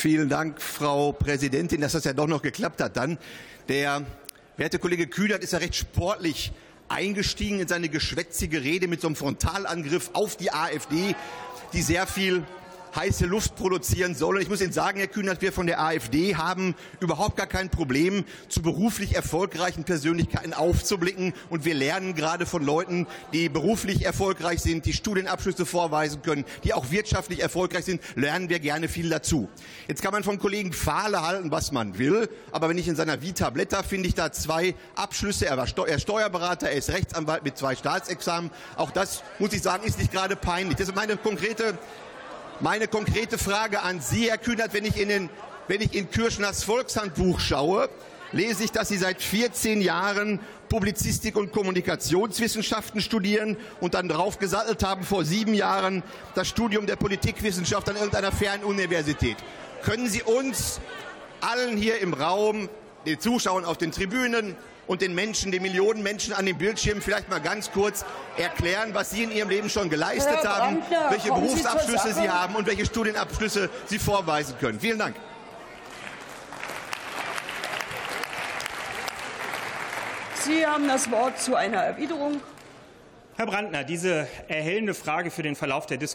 Vielen Dank, Frau Präsidentin, dass das ja doch noch geklappt hat dann. Der werte Kollege Kühnert ist ja recht sportlich eingestiegen in seine geschwätzige Rede mit so einem Frontalangriff auf die AfD, die sehr viel heiße Luft produzieren soll. Und ich muss Ihnen sagen, Herr Kühnert, wir von der AfD haben überhaupt gar kein Problem, zu beruflich erfolgreichen Persönlichkeiten aufzublicken. Und wir lernen gerade von Leuten, die beruflich erfolgreich sind, die Studienabschlüsse vorweisen können, die auch wirtschaftlich erfolgreich sind, lernen wir gerne viel dazu. Jetzt kann man vom Kollegen Fahle halten, was man will. Aber wenn ich in seiner Vita blätter, finde ich da zwei Abschlüsse. Er war Steuerberater, er ist Rechtsanwalt mit zwei Staatsexamen. Auch das, muss ich sagen, ist nicht gerade peinlich. Das ist meine konkrete meine konkrete Frage an Sie, Herr Kühnert, wenn ich in, den, wenn ich in Kirschners Volkshandbuch schaue, lese ich, dass Sie seit 14 Jahren Publizistik und Kommunikationswissenschaften studieren und dann drauf gesattelt haben vor sieben Jahren das Studium der Politikwissenschaft an irgendeiner fernen Universität. Können Sie uns allen hier im Raum, den Zuschauern auf den Tribünen, und den Menschen, den Millionen Menschen an den Bildschirmen vielleicht mal ganz kurz erklären, was Sie in Ihrem Leben schon geleistet Herr haben, Brandner, welche Sie Berufsabschlüsse Sache. Sie haben und welche Studienabschlüsse Sie vorweisen können. Vielen Dank. Sie haben das Wort zu einer Erwiderung. Herr Brandner, diese erhellende Frage für den Verlauf der Diskussion